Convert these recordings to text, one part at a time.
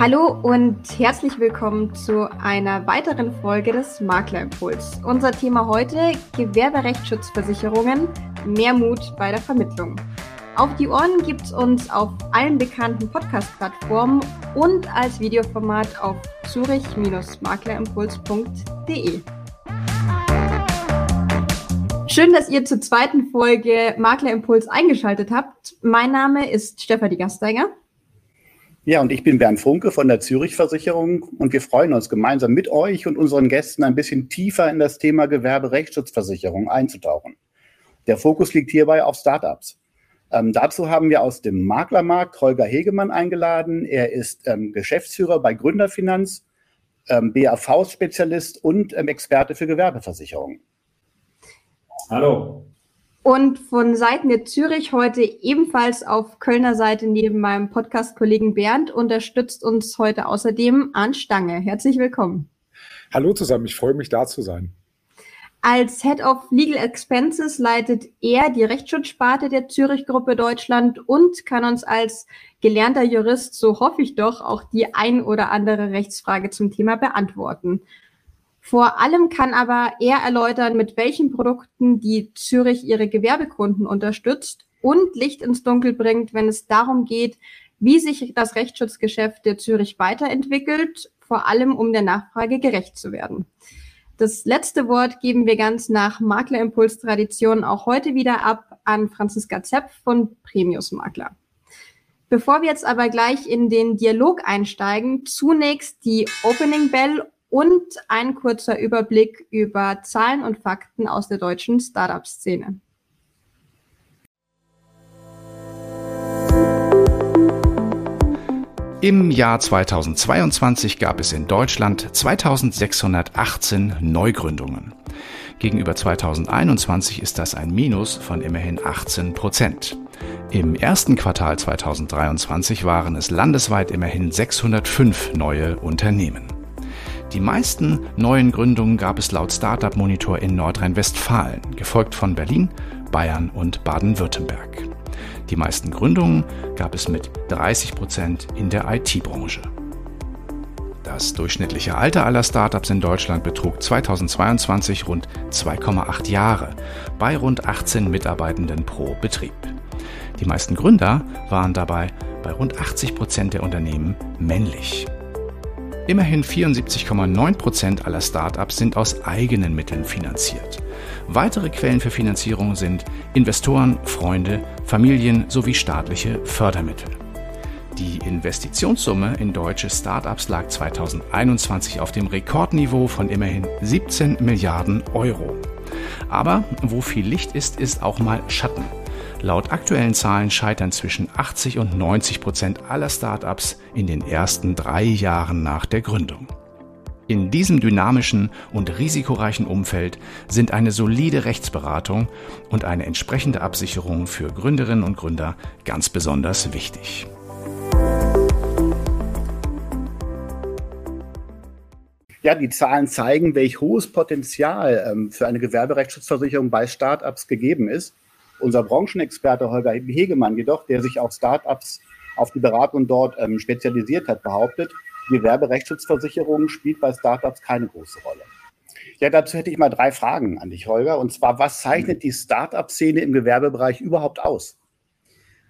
Hallo und herzlich willkommen zu einer weiteren Folge des Maklerimpuls. Unser Thema heute Gewerberechtsschutzversicherungen, mehr Mut bei der Vermittlung. Auf die Ohren gibt es uns auf allen bekannten Podcast-Plattformen und als Videoformat auf zurich-maklerimpuls.de. Schön, dass ihr zur zweiten Folge Maklerimpuls eingeschaltet habt. Mein Name ist Stefanie Gasteiger. Ja, und ich bin Bernd Funke von der Zürich Versicherung und wir freuen uns gemeinsam mit euch und unseren Gästen ein bisschen tiefer in das Thema Gewerberechtsschutzversicherung einzutauchen. Der Fokus liegt hierbei auf Startups. Ähm, dazu haben wir aus dem Maklermarkt Holger Hegemann eingeladen. Er ist ähm, Geschäftsführer bei Gründerfinanz, ähm, BAV-Spezialist und ähm, Experte für Gewerbeversicherung. Hallo. Und von Seiten der Zürich heute ebenfalls auf Kölner Seite neben meinem Podcast-Kollegen Bernd unterstützt uns heute außerdem Arndt Stange. Herzlich willkommen. Hallo zusammen, ich freue mich da zu sein. Als Head of Legal Expenses leitet er die Rechtsschutzsparte der Zürich Gruppe Deutschland und kann uns als gelernter Jurist, so hoffe ich doch, auch die ein oder andere Rechtsfrage zum Thema beantworten. Vor allem kann aber er erläutern, mit welchen Produkten die Zürich ihre Gewerbekunden unterstützt und Licht ins Dunkel bringt, wenn es darum geht, wie sich das Rechtsschutzgeschäft der Zürich weiterentwickelt, vor allem um der Nachfrage gerecht zu werden. Das letzte Wort geben wir ganz nach Maklerimpuls-Tradition auch heute wieder ab an Franziska Zepp von Premius Makler. Bevor wir jetzt aber gleich in den Dialog einsteigen, zunächst die Opening Bell und ein kurzer Überblick über Zahlen und Fakten aus der deutschen Startup-Szene. Im Jahr 2022 gab es in Deutschland 2618 Neugründungen. Gegenüber 2021 ist das ein Minus von immerhin 18 Prozent. Im ersten Quartal 2023 waren es landesweit immerhin 605 neue Unternehmen. Die meisten neuen Gründungen gab es laut Startup Monitor in Nordrhein-Westfalen, gefolgt von Berlin, Bayern und Baden-Württemberg. Die meisten Gründungen gab es mit 30 Prozent in der IT-Branche. Das durchschnittliche Alter aller Startups in Deutschland betrug 2022 rund 2,8 Jahre bei rund 18 Mitarbeitenden pro Betrieb. Die meisten Gründer waren dabei bei rund 80 Prozent der Unternehmen männlich. Immerhin 74,9 Prozent aller Startups sind aus eigenen Mitteln finanziert. Weitere Quellen für Finanzierung sind Investoren, Freunde, Familien sowie staatliche Fördermittel. Die Investitionssumme in deutsche Startups lag 2021 auf dem Rekordniveau von immerhin 17 Milliarden Euro. Aber wo viel Licht ist, ist auch mal Schatten. Laut aktuellen Zahlen scheitern zwischen 80 und 90 Prozent aller Startups in den ersten drei Jahren nach der Gründung. In diesem dynamischen und risikoreichen Umfeld sind eine solide Rechtsberatung und eine entsprechende Absicherung für Gründerinnen und Gründer ganz besonders wichtig. Ja, die Zahlen zeigen, welch hohes Potenzial ähm, für eine Gewerberechtsschutzversicherung bei Startups gegeben ist. Unser Branchenexperte Holger Hegemann jedoch, der sich auf Startups, auf die Beratung dort ähm, spezialisiert hat, behauptet, Gewerberechtsschutzversicherung spielt bei Startups keine große Rolle. Ja, dazu hätte ich mal drei Fragen an dich, Holger. Und zwar, was zeichnet die Startup-Szene im Gewerbebereich überhaupt aus?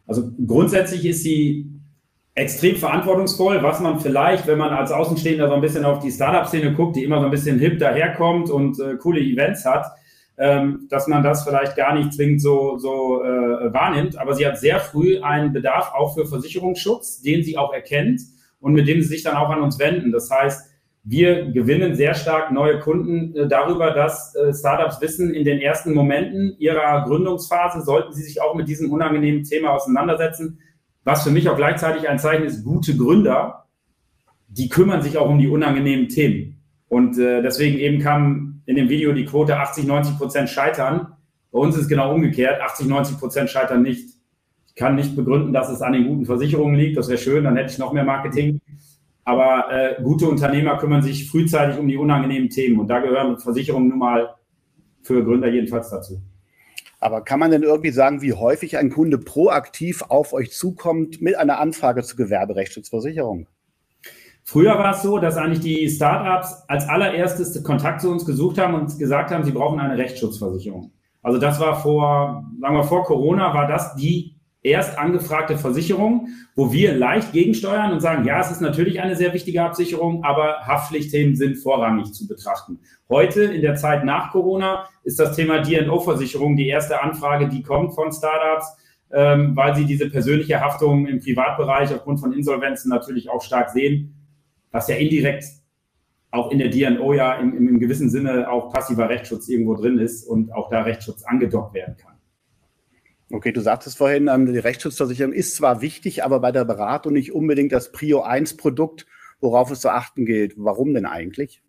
Also grundsätzlich ist sie extrem verantwortungsvoll, was man vielleicht, wenn man als Außenstehender so ein bisschen auf die Startup-Szene guckt, die immer so ein bisschen hip daherkommt und äh, coole Events hat, ähm, dass man das vielleicht gar nicht zwingend so, so äh, wahrnimmt. Aber sie hat sehr früh einen Bedarf auch für Versicherungsschutz, den sie auch erkennt und mit dem sie sich dann auch an uns wenden. Das heißt, wir gewinnen sehr stark neue Kunden äh, darüber, dass äh, Startups wissen, in den ersten Momenten ihrer Gründungsphase sollten sie sich auch mit diesem unangenehmen Thema auseinandersetzen. Was für mich auch gleichzeitig ein Zeichen ist, gute Gründer, die kümmern sich auch um die unangenehmen Themen. Und äh, deswegen eben kam in dem Video die Quote 80, 90 Prozent scheitern. Bei uns ist genau umgekehrt. 80, 90 Prozent scheitern nicht kann nicht begründen, dass es an den guten Versicherungen liegt. Das wäre schön, dann hätte ich noch mehr Marketing. Aber äh, gute Unternehmer kümmern sich frühzeitig um die unangenehmen Themen. Und da gehören Versicherungen nun mal für Gründer jedenfalls dazu. Aber kann man denn irgendwie sagen, wie häufig ein Kunde proaktiv auf euch zukommt mit einer Anfrage zur Gewerberechtsschutzversicherung? Früher war es so, dass eigentlich die Startups als allererstes Kontakt zu uns gesucht haben und gesagt haben, sie brauchen eine Rechtsschutzversicherung. Also das war vor, sagen wir vor Corona, war das die erst angefragte Versicherung, wo wir leicht gegensteuern und sagen, ja, es ist natürlich eine sehr wichtige Absicherung, aber Haftpflichtthemen sind vorrangig zu betrachten. Heute, in der Zeit nach Corona, ist das Thema D&O-Versicherung die erste Anfrage, die kommt von Startups, ähm, weil sie diese persönliche Haftung im Privatbereich aufgrund von Insolvenzen natürlich auch stark sehen was ja indirekt auch in der DNO ja im, im gewissen Sinne auch passiver Rechtsschutz irgendwo drin ist und auch da Rechtsschutz angedockt werden kann. Okay, du sagtest vorhin, ähm, die Rechtsschutzversicherung ist zwar wichtig, aber bei der Beratung nicht unbedingt das Prio 1 Produkt, worauf es zu achten gilt. Warum denn eigentlich?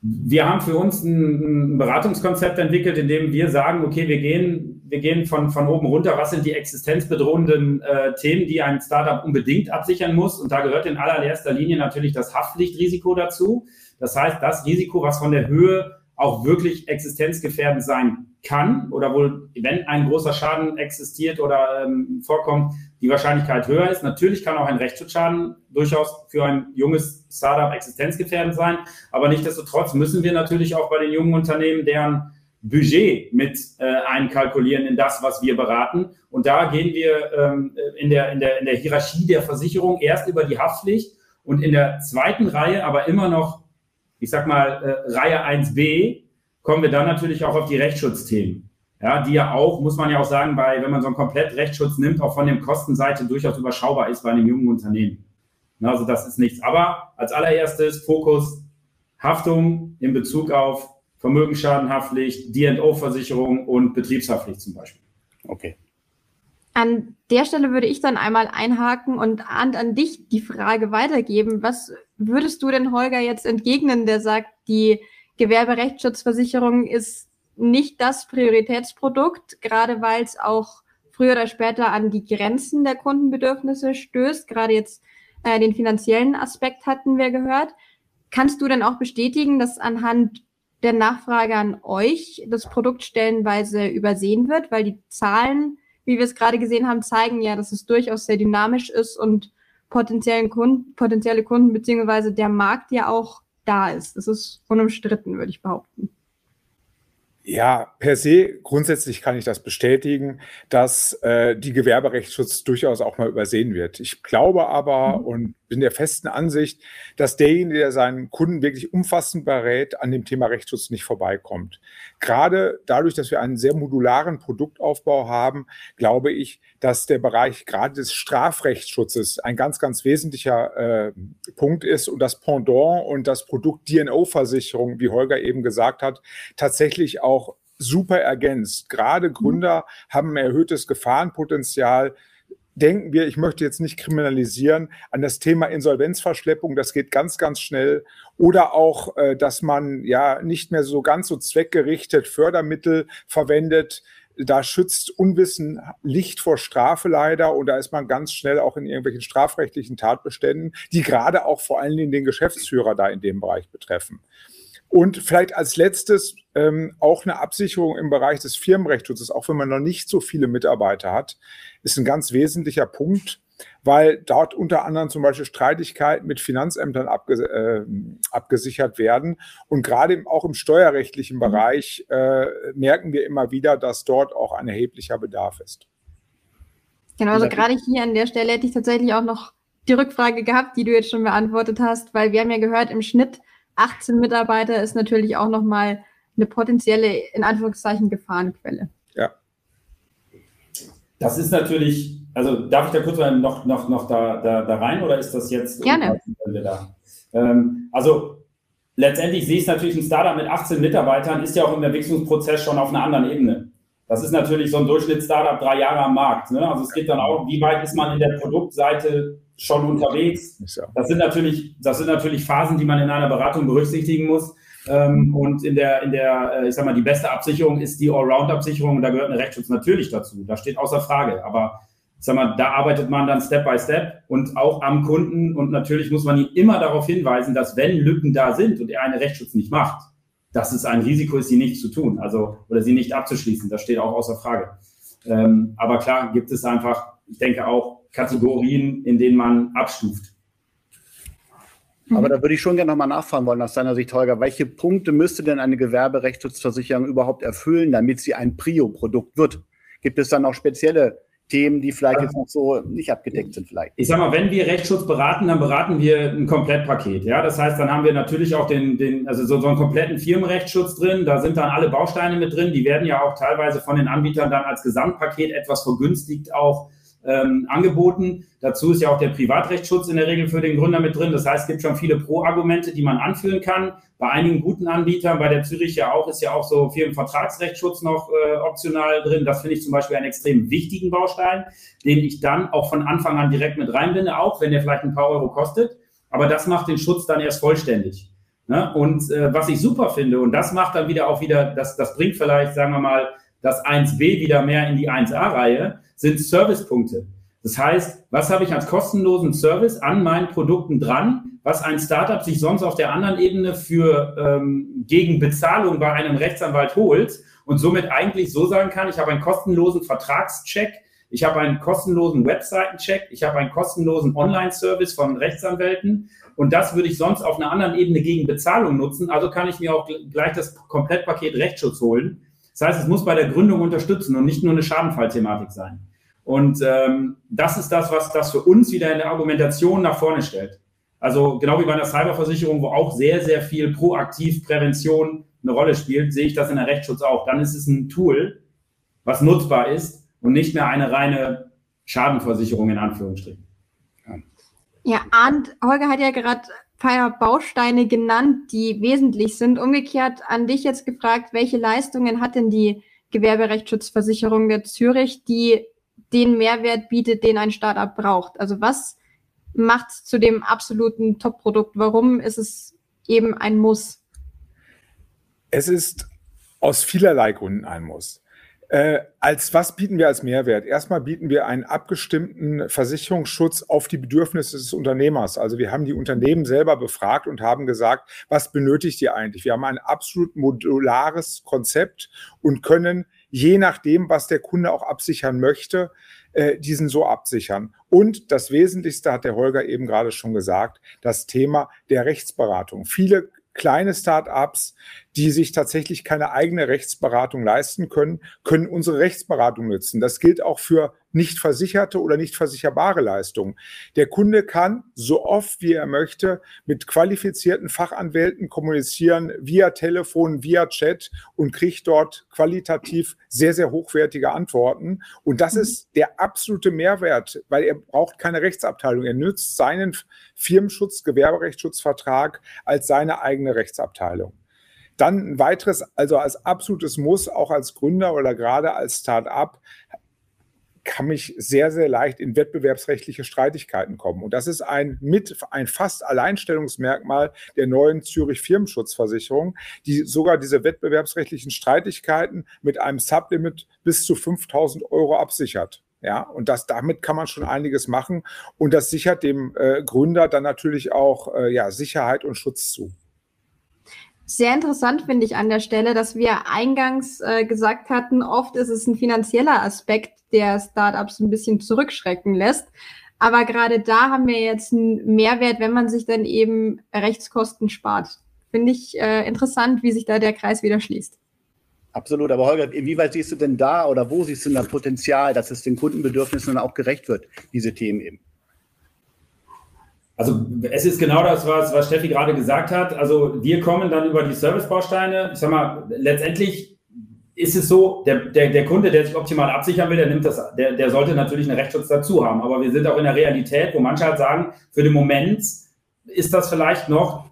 Wir haben für uns ein, Beratungskonzept entwickelt, in dem wir sagen, okay, wir gehen, wir gehen von, von oben runter, was sind die existenzbedrohenden äh, Themen, die ein Startup unbedingt absichern muss. Und da gehört in allererster Linie natürlich das Haftpflichtrisiko dazu. Das heißt, das Risiko, was von der Höhe auch wirklich existenzgefährdend sein kann oder wohl, wenn ein großer Schaden existiert oder ähm, vorkommt, die Wahrscheinlichkeit höher ist. Natürlich kann auch ein Rechtsschutzschaden durchaus für ein junges Startup existenzgefährdend sein, aber nichtsdestotrotz müssen wir natürlich auch bei den jungen Unternehmen deren Budget mit äh, einkalkulieren in das, was wir beraten. Und da gehen wir ähm, in, der, in, der, in der Hierarchie der Versicherung erst über die Haftpflicht und in der zweiten Reihe aber immer noch ich sag mal, äh, Reihe 1b, kommen wir dann natürlich auch auf die Rechtsschutzthemen. Ja, die ja auch, muss man ja auch sagen, bei, wenn man so einen komplett Rechtsschutz nimmt, auch von der Kostenseite durchaus überschaubar ist bei einem jungen Unternehmen. Ja, also das ist nichts. Aber als allererstes Fokus Haftung in Bezug auf Vermögensschadenhaftpflicht, D&O-Versicherung und Betriebshaftpflicht zum Beispiel. Okay. An der Stelle würde ich dann einmal einhaken und an, an dich die Frage weitergeben. Was würdest du denn Holger jetzt entgegnen, der sagt, die Gewerberechtsschutzversicherung ist nicht das Prioritätsprodukt, gerade weil es auch früher oder später an die Grenzen der Kundenbedürfnisse stößt. Gerade jetzt äh, den finanziellen Aspekt hatten wir gehört. Kannst du denn auch bestätigen, dass anhand der Nachfrage an euch das Produkt stellenweise übersehen wird, weil die Zahlen wie wir es gerade gesehen haben, zeigen ja, dass es durchaus sehr dynamisch ist und potenziellen Kunden, potenzielle Kunden beziehungsweise der Markt ja auch da ist. Das ist unumstritten, würde ich behaupten. Ja, per se, grundsätzlich kann ich das bestätigen, dass äh, die Gewerberechtsschutz durchaus auch mal übersehen wird. Ich glaube aber mhm. und bin der festen Ansicht, dass derjenige, der seinen Kunden wirklich umfassend berät, an dem Thema Rechtsschutz nicht vorbeikommt. Gerade dadurch, dass wir einen sehr modularen Produktaufbau haben, glaube ich, dass der Bereich gerade des Strafrechtsschutzes ein ganz, ganz wesentlicher äh, Punkt ist und das Pendant und das Produkt DNO-Versicherung, wie Holger eben gesagt hat, tatsächlich auch super ergänzt. Gerade Gründer haben ein erhöhtes Gefahrenpotenzial, denken wir, ich möchte jetzt nicht kriminalisieren, an das Thema Insolvenzverschleppung, das geht ganz, ganz schnell. Oder auch, äh, dass man ja nicht mehr so ganz so zweckgerichtet Fördermittel verwendet. Da schützt Unwissen Licht vor Strafe leider und da ist man ganz schnell auch in irgendwelchen strafrechtlichen Tatbeständen, die gerade auch vor allen Dingen den Geschäftsführer da in dem Bereich betreffen. Und vielleicht als letztes ähm, auch eine Absicherung im Bereich des Firmenrechtsschutzes, auch wenn man noch nicht so viele Mitarbeiter hat, ist ein ganz wesentlicher Punkt, weil dort unter anderem zum Beispiel Streitigkeiten mit Finanzämtern abge äh, abgesichert werden. Und gerade auch im steuerrechtlichen. Bereich äh, merken wir immer wieder, dass dort auch ein erheblicher Bedarf ist. Genau, also gerade hier an der Stelle hätte ich tatsächlich auch noch die Rückfrage gehabt, die du jetzt schon beantwortet hast, weil wir haben ja gehört, im Schnitt 18 Mitarbeiter ist natürlich auch nochmal eine potenzielle, in Anführungszeichen, Gefahrenquelle. Das ist natürlich, also darf ich da kurz mal noch, noch, noch da, da, da rein oder ist das jetzt? Gerne. Da? Ähm, also letztendlich sehe ich es natürlich, ein Startup mit 18 Mitarbeitern ist ja auch im Entwicklungsprozess schon auf einer anderen Ebene. Das ist natürlich so ein Durchschnitts-Startup drei Jahre am Markt. Ne? Also es geht dann auch, wie weit ist man in der Produktseite schon unterwegs. Das sind natürlich, das sind natürlich Phasen, die man in einer Beratung berücksichtigen muss. Ähm, und in der, in der, äh, ich sag mal, die beste Absicherung ist die Allround-Absicherung und da gehört eine Rechtsschutz natürlich dazu. Da steht außer Frage. Aber ich sag mal, da arbeitet man dann Step by Step und auch am Kunden und natürlich muss man ihn immer darauf hinweisen, dass wenn Lücken da sind und er einen Rechtsschutz nicht macht, dass es ein Risiko ist, sie nicht zu tun, also oder sie nicht abzuschließen. Das steht auch außer Frage. Ähm, aber klar gibt es einfach, ich denke auch Kategorien, in denen man abstuft. Aber da würde ich schon gerne nochmal nachfragen wollen aus seiner Sicht, Holger. Welche Punkte müsste denn eine Gewerberechtsschutzversicherung überhaupt erfüllen, damit sie ein Prio-Produkt wird? Gibt es dann auch spezielle Themen, die vielleicht jetzt noch so nicht abgedeckt sind vielleicht. Ich sag mal, wenn wir Rechtsschutz beraten, dann beraten wir ein Komplettpaket. Ja, das heißt, dann haben wir natürlich auch den, den also so, so einen kompletten Firmenrechtsschutz drin. Da sind dann alle Bausteine mit drin. Die werden ja auch teilweise von den Anbietern dann als Gesamtpaket etwas vergünstigt auch ähm, angeboten. Dazu ist ja auch der Privatrechtsschutz in der Regel für den Gründer mit drin. Das heißt, es gibt schon viele Pro-Argumente, die man anführen kann. Bei einigen guten Anbietern, bei der Zürich ja auch, ist ja auch so viel Vertragsrechtsschutz noch äh, optional drin. Das finde ich zum Beispiel einen extrem wichtigen Baustein, den ich dann auch von Anfang an direkt mit reinbinde, auch wenn der vielleicht ein paar Euro kostet. Aber das macht den Schutz dann erst vollständig. Ne? Und äh, was ich super finde, und das macht dann wieder auch wieder, das, das bringt vielleicht, sagen wir mal, das 1b wieder mehr in die 1a-Reihe, sind Servicepunkte. Das heißt, was habe ich als kostenlosen Service an meinen Produkten dran, was ein Startup sich sonst auf der anderen Ebene für ähm, gegen Bezahlung bei einem Rechtsanwalt holt und somit eigentlich so sagen kann, ich habe einen kostenlosen Vertragscheck, ich habe einen kostenlosen Webseitencheck, ich habe einen kostenlosen Online-Service von Rechtsanwälten und das würde ich sonst auf einer anderen Ebene gegen Bezahlung nutzen. Also kann ich mir auch gleich das Komplettpaket Rechtsschutz holen. Das heißt, es muss bei der Gründung unterstützen und nicht nur eine Schadenfallthematik sein. Und ähm, das ist das, was das für uns wieder in der Argumentation nach vorne stellt. Also genau wie bei einer Cyberversicherung, wo auch sehr, sehr viel proaktiv Prävention eine Rolle spielt, sehe ich das in der Rechtsschutz auch. Dann ist es ein Tool, was nutzbar ist und nicht mehr eine reine Schadenversicherung in Anführungsstrichen. Ja, Arndt, Holger hat ja gerade paar Bausteine genannt, die wesentlich sind. Umgekehrt an dich jetzt gefragt, welche Leistungen hat denn die Gewerberechtsschutzversicherung der Zürich, die den Mehrwert bietet, den ein Startup braucht. Also was macht zu dem absoluten Top-Produkt? Warum ist es eben ein Muss? Es ist aus vielerlei Gründen ein Muss. Äh, als was bieten wir als Mehrwert? Erstmal bieten wir einen abgestimmten Versicherungsschutz auf die Bedürfnisse des Unternehmers. Also wir haben die Unternehmen selber befragt und haben gesagt, was benötigt ihr eigentlich? Wir haben ein absolut modulares Konzept und können je nachdem, was der Kunde auch absichern möchte, äh, diesen so absichern. Und das Wesentlichste hat der Holger eben gerade schon gesagt, das Thema der Rechtsberatung. Viele kleine Start-ups, die sich tatsächlich keine eigene Rechtsberatung leisten können, können unsere Rechtsberatung nutzen. Das gilt auch für nicht versicherte oder nicht versicherbare Leistungen. Der Kunde kann so oft wie er möchte mit qualifizierten Fachanwälten kommunizieren via Telefon, via Chat und kriegt dort qualitativ sehr, sehr hochwertige Antworten. Und das mhm. ist der absolute Mehrwert, weil er braucht keine Rechtsabteilung. Er nützt seinen Firmenschutz, Gewerberechtsschutzvertrag als seine eigene Rechtsabteilung. Dann ein weiteres, also als absolutes Muss, auch als Gründer oder gerade als Start-up, kann mich sehr, sehr leicht in wettbewerbsrechtliche Streitigkeiten kommen. Und das ist ein mit ein fast Alleinstellungsmerkmal der neuen Zürich Firmenschutzversicherung, die sogar diese wettbewerbsrechtlichen Streitigkeiten mit einem Sublimit bis zu 5000 Euro absichert. Ja, und das, damit kann man schon einiges machen. Und das sichert dem äh, Gründer dann natürlich auch äh, ja, Sicherheit und Schutz zu. Sehr interessant finde ich an der Stelle, dass wir eingangs äh, gesagt hatten, oft ist es ein finanzieller Aspekt, der Startups ein bisschen zurückschrecken lässt. Aber gerade da haben wir jetzt einen Mehrwert, wenn man sich dann eben Rechtskosten spart. Finde ich äh, interessant, wie sich da der Kreis wieder schließt. Absolut, aber Holger, inwieweit siehst du denn da oder wo siehst du denn da Potenzial, dass es den Kundenbedürfnissen dann auch gerecht wird, diese Themen eben? Also es ist genau das, was, was Steffi gerade gesagt hat. Also wir kommen dann über die Servicebausteine. Ich sag mal, letztendlich ist es so, der, der, der Kunde, der sich optimal absichern will, der nimmt das, der, der sollte natürlich einen Rechtsschutz dazu haben. Aber wir sind auch in der Realität, wo manche halt sagen, für den Moment ist das vielleicht noch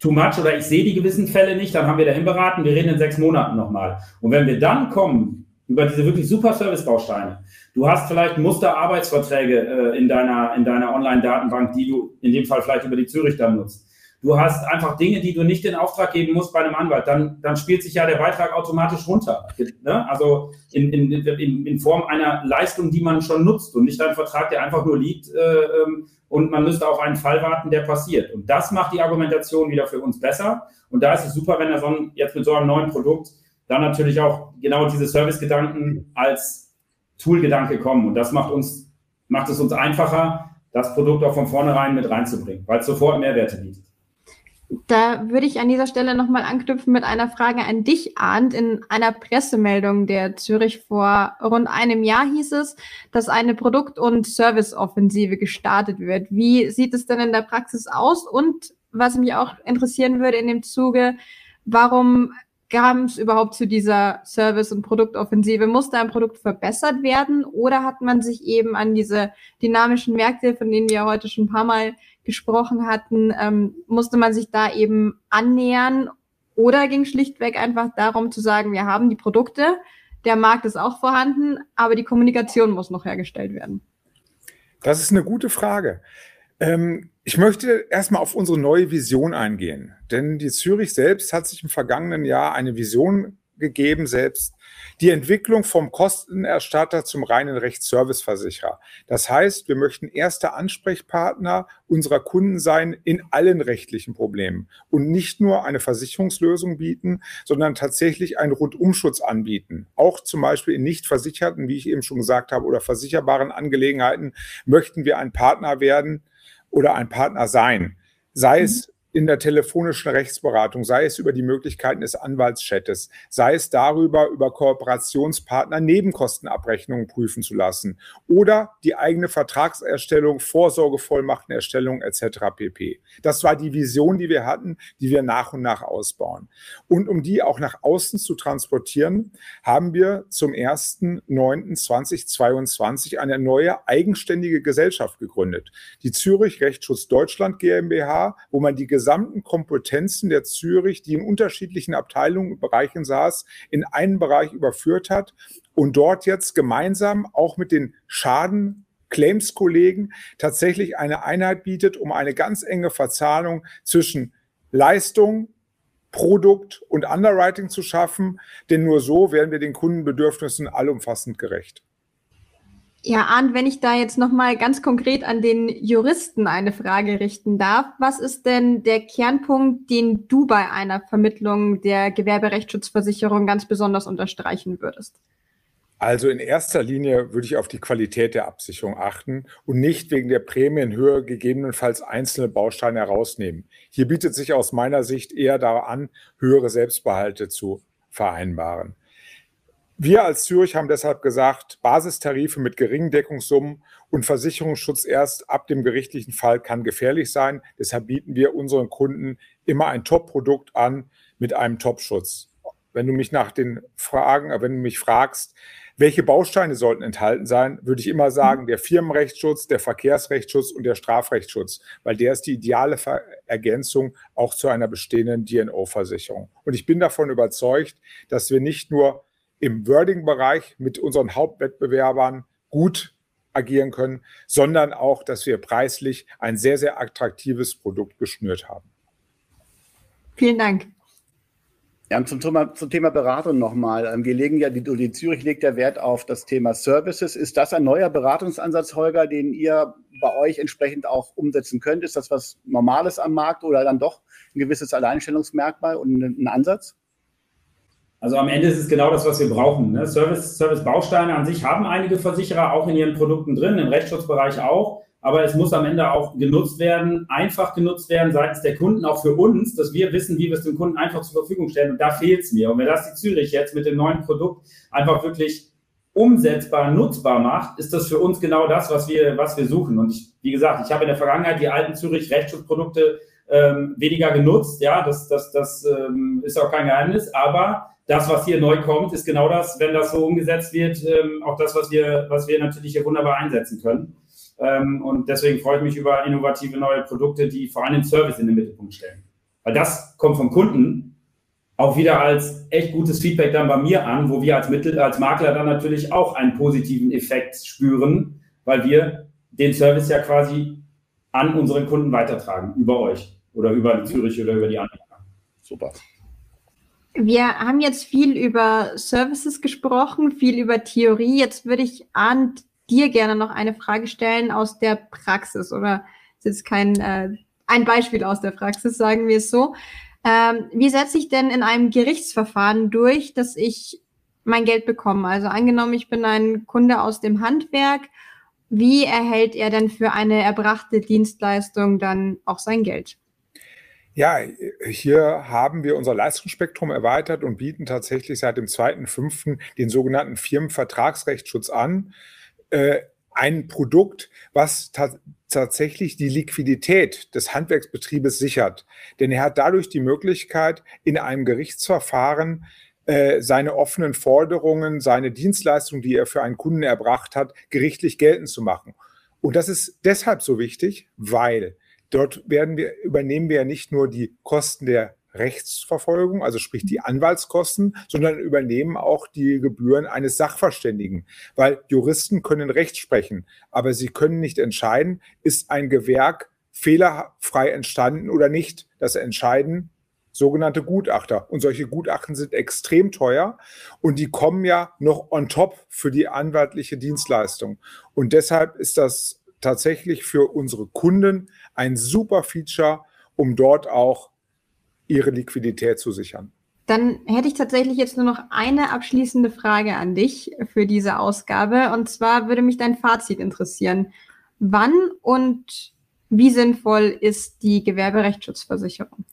too much oder ich sehe die gewissen Fälle nicht, dann haben wir dahin beraten, wir reden in sechs Monaten nochmal. Und wenn wir dann kommen, über diese wirklich super Servicebausteine. Du hast vielleicht Musterarbeitsverträge äh, in deiner, in deiner Online-Datenbank, die du in dem Fall vielleicht über die Zürich dann nutzt. Du hast einfach Dinge, die du nicht in Auftrag geben musst bei einem Anwalt. Dann, dann spielt sich ja der Beitrag automatisch runter. Ne? Also in, in, in, in Form einer Leistung, die man schon nutzt und nicht ein Vertrag, der einfach nur liegt äh, ähm, und man müsste auf einen Fall warten, der passiert. Und das macht die Argumentation wieder für uns besser. Und da ist es super, wenn er so ein, jetzt mit so einem neuen Produkt dann natürlich auch genau diese Service-Gedanken als Tool-Gedanke kommen. Und das macht uns, macht es uns einfacher, das Produkt auch von vornherein mit reinzubringen, weil es sofort Mehrwerte bietet. Da würde ich an dieser Stelle nochmal anknüpfen mit einer Frage an dich, Arndt. In einer Pressemeldung der Zürich vor rund einem Jahr hieß es, dass eine Produkt- und Serviceoffensive gestartet wird. Wie sieht es denn in der Praxis aus? Und was mich auch interessieren würde in dem Zuge, warum kam es überhaupt zu dieser Service- und Produktoffensive? Musste ein Produkt verbessert werden oder hat man sich eben an diese dynamischen Märkte, von denen wir heute schon ein paar Mal gesprochen hatten, ähm, musste man sich da eben annähern oder ging schlichtweg einfach darum zu sagen, wir haben die Produkte, der Markt ist auch vorhanden, aber die Kommunikation muss noch hergestellt werden? Das ist eine gute Frage. Ähm, ich möchte erstmal auf unsere neue Vision eingehen, denn die Zürich selbst hat sich im vergangenen Jahr eine Vision gegeben, selbst die Entwicklung vom Kostenerstatter zum reinen Rechtsserviceversicherer. Das heißt, wir möchten erster Ansprechpartner unserer Kunden sein in allen rechtlichen Problemen und nicht nur eine Versicherungslösung bieten, sondern tatsächlich einen Rundumschutz anbieten. Auch zum Beispiel in nicht versicherten, wie ich eben schon gesagt habe, oder versicherbaren Angelegenheiten möchten wir ein Partner werden oder ein Partner sein. Sei es in der telefonischen Rechtsberatung, sei es über die Möglichkeiten des Anwaltschattes, sei es darüber, über Kooperationspartner Nebenkostenabrechnungen prüfen zu lassen oder die eigene Vertragserstellung, Vorsorgevollmachtenerstellung etc. pp. Das war die Vision, die wir hatten, die wir nach und nach ausbauen. Und um die auch nach außen zu transportieren, haben wir zum 1.9.2022 eine neue eigenständige Gesellschaft gegründet. Die Zürich Rechtsschutz Deutschland GmbH, wo man die gesamten Kompetenzen der Zürich, die in unterschiedlichen Abteilungen und Bereichen saß, in einen Bereich überführt hat und dort jetzt gemeinsam auch mit den Schaden Claims-Kollegen tatsächlich eine Einheit bietet, um eine ganz enge Verzahnung zwischen Leistung, Produkt und Underwriting zu schaffen, denn nur so werden wir den Kundenbedürfnissen allumfassend gerecht. Ja, Arndt, wenn ich da jetzt nochmal ganz konkret an den Juristen eine Frage richten darf, was ist denn der Kernpunkt, den du bei einer Vermittlung der Gewerberechtsschutzversicherung ganz besonders unterstreichen würdest? Also in erster Linie würde ich auf die Qualität der Absicherung achten und nicht wegen der Prämienhöhe gegebenenfalls einzelne Bausteine herausnehmen. Hier bietet sich aus meiner Sicht eher daran, höhere Selbstbehalte zu vereinbaren. Wir als Zürich haben deshalb gesagt, Basistarife mit geringen Deckungssummen und Versicherungsschutz erst ab dem gerichtlichen Fall kann gefährlich sein. Deshalb bieten wir unseren Kunden immer ein Top-Produkt an mit einem Top-Schutz. Wenn du mich nach den Fragen, wenn du mich fragst, welche Bausteine sollten enthalten sein, würde ich immer sagen, der Firmenrechtsschutz, der Verkehrsrechtsschutz und der Strafrechtsschutz, weil der ist die ideale Ergänzung auch zu einer bestehenden DNO-Versicherung. Und ich bin davon überzeugt, dass wir nicht nur im Wording-Bereich mit unseren Hauptwettbewerbern gut agieren können, sondern auch, dass wir preislich ein sehr, sehr attraktives Produkt geschnürt haben. Vielen Dank. Ja, zum Thema, zum Thema Beratung nochmal. Ähm, wir legen ja, die, die Zürich legt ja Wert auf das Thema Services. Ist das ein neuer Beratungsansatz, Holger, den ihr bei euch entsprechend auch umsetzen könnt? Ist das was Normales am Markt oder dann doch ein gewisses Alleinstellungsmerkmal und ein Ansatz? Also am Ende ist es genau das, was wir brauchen. Ne? Service, Service-Bausteine an sich haben einige Versicherer auch in ihren Produkten drin, im Rechtsschutzbereich auch. Aber es muss am Ende auch genutzt werden, einfach genutzt werden seitens der Kunden, auch für uns, dass wir wissen, wie wir es dem Kunden einfach zur Verfügung stellen. Und da fehlt es mir. Und wenn das die Zürich jetzt mit dem neuen Produkt einfach wirklich umsetzbar, nutzbar macht, ist das für uns genau das, was wir, was wir suchen. Und ich, wie gesagt, ich habe in der Vergangenheit die alten Zürich Rechtsschutzprodukte ähm, weniger genutzt. Ja, das, das, das ähm, ist auch kein Geheimnis. Aber das, was hier neu kommt, ist genau das, wenn das so umgesetzt wird, ähm, auch das, was wir, was wir natürlich hier wunderbar einsetzen können. Ähm, und deswegen freue ich mich über innovative neue Produkte, die vor allem Service in den Mittelpunkt stellen. Weil das kommt vom Kunden auch wieder als echt gutes Feedback dann bei mir an, wo wir als Mittel, als Makler dann natürlich auch einen positiven Effekt spüren, weil wir den Service ja quasi an unseren Kunden weitertragen, über euch oder über Zürich oder über die anderen. Super. Wir haben jetzt viel über Services gesprochen, viel über Theorie. Jetzt würde ich an dir gerne noch eine Frage stellen aus der Praxis oder ist jetzt kein äh, ein Beispiel aus der Praxis, sagen wir es so. Ähm, wie setze ich denn in einem Gerichtsverfahren durch, dass ich mein Geld bekomme? Also angenommen, ich bin ein Kunde aus dem Handwerk wie erhält er denn für eine erbrachte Dienstleistung dann auch sein Geld? Ja, hier haben wir unser Leistungsspektrum erweitert und bieten tatsächlich seit dem 2.5. den sogenannten Firmenvertragsrechtsschutz an. Äh, ein Produkt, was ta tatsächlich die Liquidität des Handwerksbetriebes sichert. Denn er hat dadurch die Möglichkeit, in einem Gerichtsverfahren äh, seine offenen Forderungen, seine Dienstleistung, die er für einen Kunden erbracht hat, gerichtlich geltend zu machen. Und das ist deshalb so wichtig, weil dort werden wir, übernehmen wir ja nicht nur die Kosten der Rechtsverfolgung, also sprich die Anwaltskosten, sondern übernehmen auch die Gebühren eines Sachverständigen, weil Juristen können Recht sprechen, aber sie können nicht entscheiden, ist ein Gewerk fehlerfrei entstanden oder nicht. Das entscheiden sogenannte Gutachter. Und solche Gutachten sind extrem teuer und die kommen ja noch on top für die anwaltliche Dienstleistung. Und deshalb ist das tatsächlich für unsere Kunden ein super Feature, um dort auch ihre Liquidität zu sichern. Dann hätte ich tatsächlich jetzt nur noch eine abschließende Frage an dich für diese Ausgabe. Und zwar würde mich dein Fazit interessieren. Wann und wie sinnvoll ist die Gewerberechtsschutzversicherung?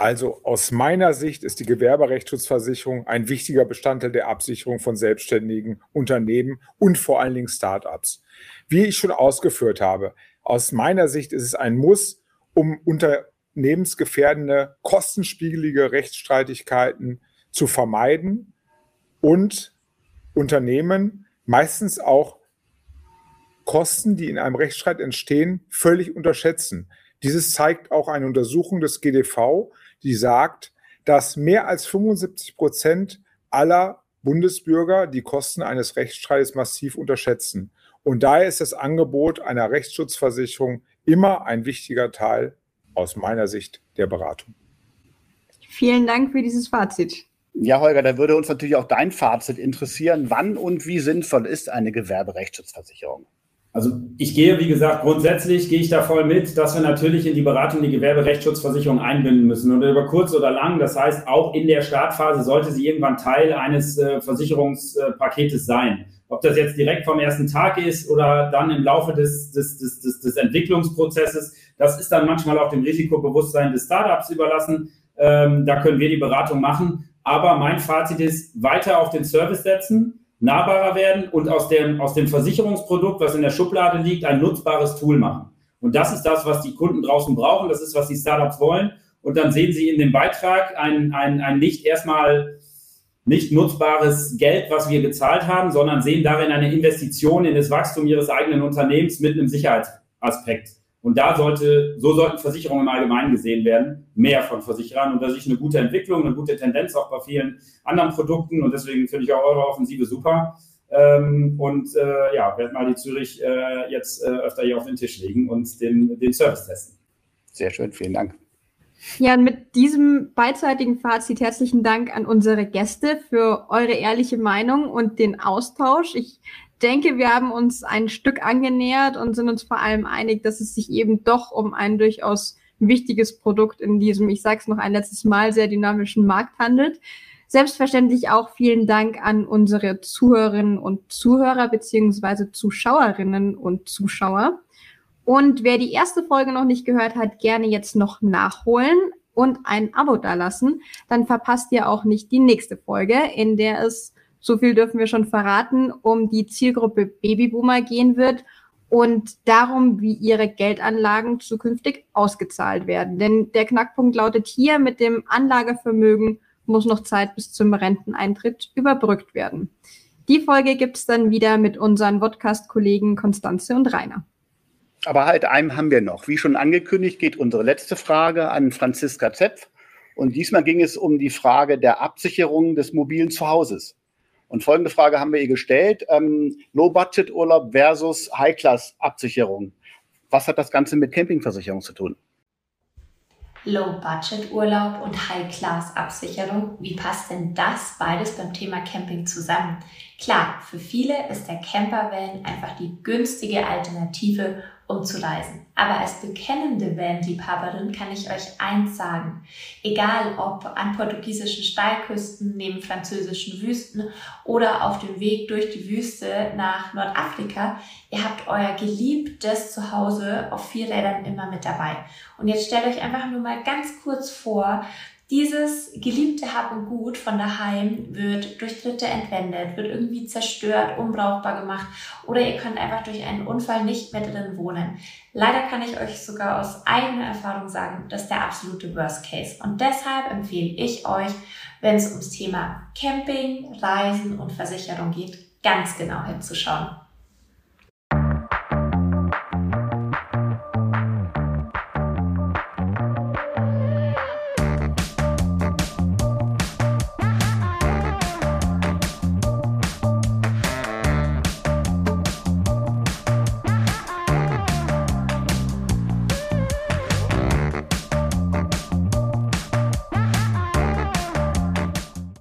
Also aus meiner Sicht ist die Gewerberechtsschutzversicherung ein wichtiger Bestandteil der Absicherung von selbstständigen Unternehmen und vor allen Dingen Start-ups. Wie ich schon ausgeführt habe, aus meiner Sicht ist es ein Muss, um unternehmensgefährdende, kostenspiegelige Rechtsstreitigkeiten zu vermeiden und Unternehmen meistens auch Kosten, die in einem Rechtsstreit entstehen, völlig unterschätzen. Dieses zeigt auch eine Untersuchung des GDV, die sagt, dass mehr als 75 Prozent aller Bundesbürger die Kosten eines Rechtsstreits massiv unterschätzen. Und daher ist das Angebot einer Rechtsschutzversicherung immer ein wichtiger Teil aus meiner Sicht der Beratung. Vielen Dank für dieses Fazit. Ja, Holger, da würde uns natürlich auch dein Fazit interessieren. Wann und wie sinnvoll ist eine Gewerberechtsschutzversicherung? Also ich gehe, wie gesagt, grundsätzlich gehe ich da voll mit, dass wir natürlich in die Beratung die Gewerberechtsschutzversicherung einbinden müssen und über kurz oder lang. Das heißt, auch in der Startphase sollte sie irgendwann Teil eines äh, Versicherungspaketes sein. Ob das jetzt direkt vom ersten Tag ist oder dann im Laufe des, des, des, des, des Entwicklungsprozesses, das ist dann manchmal auch dem Risikobewusstsein des Startups überlassen. Ähm, da können wir die Beratung machen. Aber mein Fazit ist, weiter auf den Service setzen, nahbarer werden und aus dem, aus dem Versicherungsprodukt, was in der Schublade liegt, ein nutzbares Tool machen. Und das ist das, was die Kunden draußen brauchen, das ist, was die Startups wollen. Und dann sehen sie in dem Beitrag ein, ein, ein nicht erstmal nicht nutzbares Geld, was wir gezahlt haben, sondern sehen darin eine Investition in das Wachstum ihres eigenen Unternehmens mit einem Sicherheitsaspekt. Und da sollte, so sollten Versicherungen im Allgemeinen gesehen werden, mehr von Versicherern. Und da sehe ich eine gute Entwicklung, eine gute Tendenz auch bei vielen anderen Produkten. Und deswegen finde ich auch eure Offensive super. Ähm, und äh, ja, werde mal die Zürich äh, jetzt äh, öfter hier auf den Tisch legen und den, den Service testen. Sehr schön, vielen Dank. Ja, und mit diesem beidseitigen Fazit herzlichen Dank an unsere Gäste für eure ehrliche Meinung und den Austausch. Ich denke, wir haben uns ein Stück angenähert und sind uns vor allem einig, dass es sich eben doch um ein durchaus wichtiges Produkt in diesem, ich sage es noch ein letztes Mal, sehr dynamischen Markt handelt. Selbstverständlich auch vielen Dank an unsere Zuhörerinnen und Zuhörer beziehungsweise Zuschauerinnen und Zuschauer. Und wer die erste Folge noch nicht gehört hat, gerne jetzt noch nachholen und ein Abo dalassen. Dann verpasst ihr auch nicht die nächste Folge, in der es so viel dürfen wir schon verraten, um die Zielgruppe Babyboomer gehen wird und darum, wie ihre Geldanlagen zukünftig ausgezahlt werden. Denn der Knackpunkt lautet hier, mit dem Anlagevermögen muss noch Zeit bis zum Renteneintritt überbrückt werden. Die Folge gibt's dann wieder mit unseren Podcast-Kollegen Konstanze und Rainer. Aber halt einem haben wir noch. Wie schon angekündigt, geht unsere letzte Frage an Franziska Zepf. Und diesmal ging es um die Frage der Absicherung des mobilen Zuhauses. Und folgende Frage haben wir ihr gestellt. Ähm, Low-Budget-Urlaub versus High-Class-Absicherung. Was hat das Ganze mit Campingversicherung zu tun? Low-Budget-Urlaub und High-Class-Absicherung. Wie passt denn das beides beim Thema Camping zusammen? Klar, für viele ist der Campervan einfach die günstige Alternative, um zu reisen. Aber als bekennende Van-Liebhaberin kann ich euch eins sagen. Egal ob an portugiesischen Steilküsten, neben französischen Wüsten oder auf dem Weg durch die Wüste nach Nordafrika, ihr habt euer geliebtes Zuhause auf vier Rädern immer mit dabei. Und jetzt stellt euch einfach nur mal ganz kurz vor, dieses geliebte Hab und Gut von daheim wird durch Dritte entwendet, wird irgendwie zerstört, unbrauchbar gemacht oder ihr könnt einfach durch einen Unfall nicht mehr drin wohnen. Leider kann ich euch sogar aus eigener Erfahrung sagen, das ist der absolute Worst Case. Und deshalb empfehle ich euch, wenn es ums Thema Camping, Reisen und Versicherung geht, ganz genau hinzuschauen.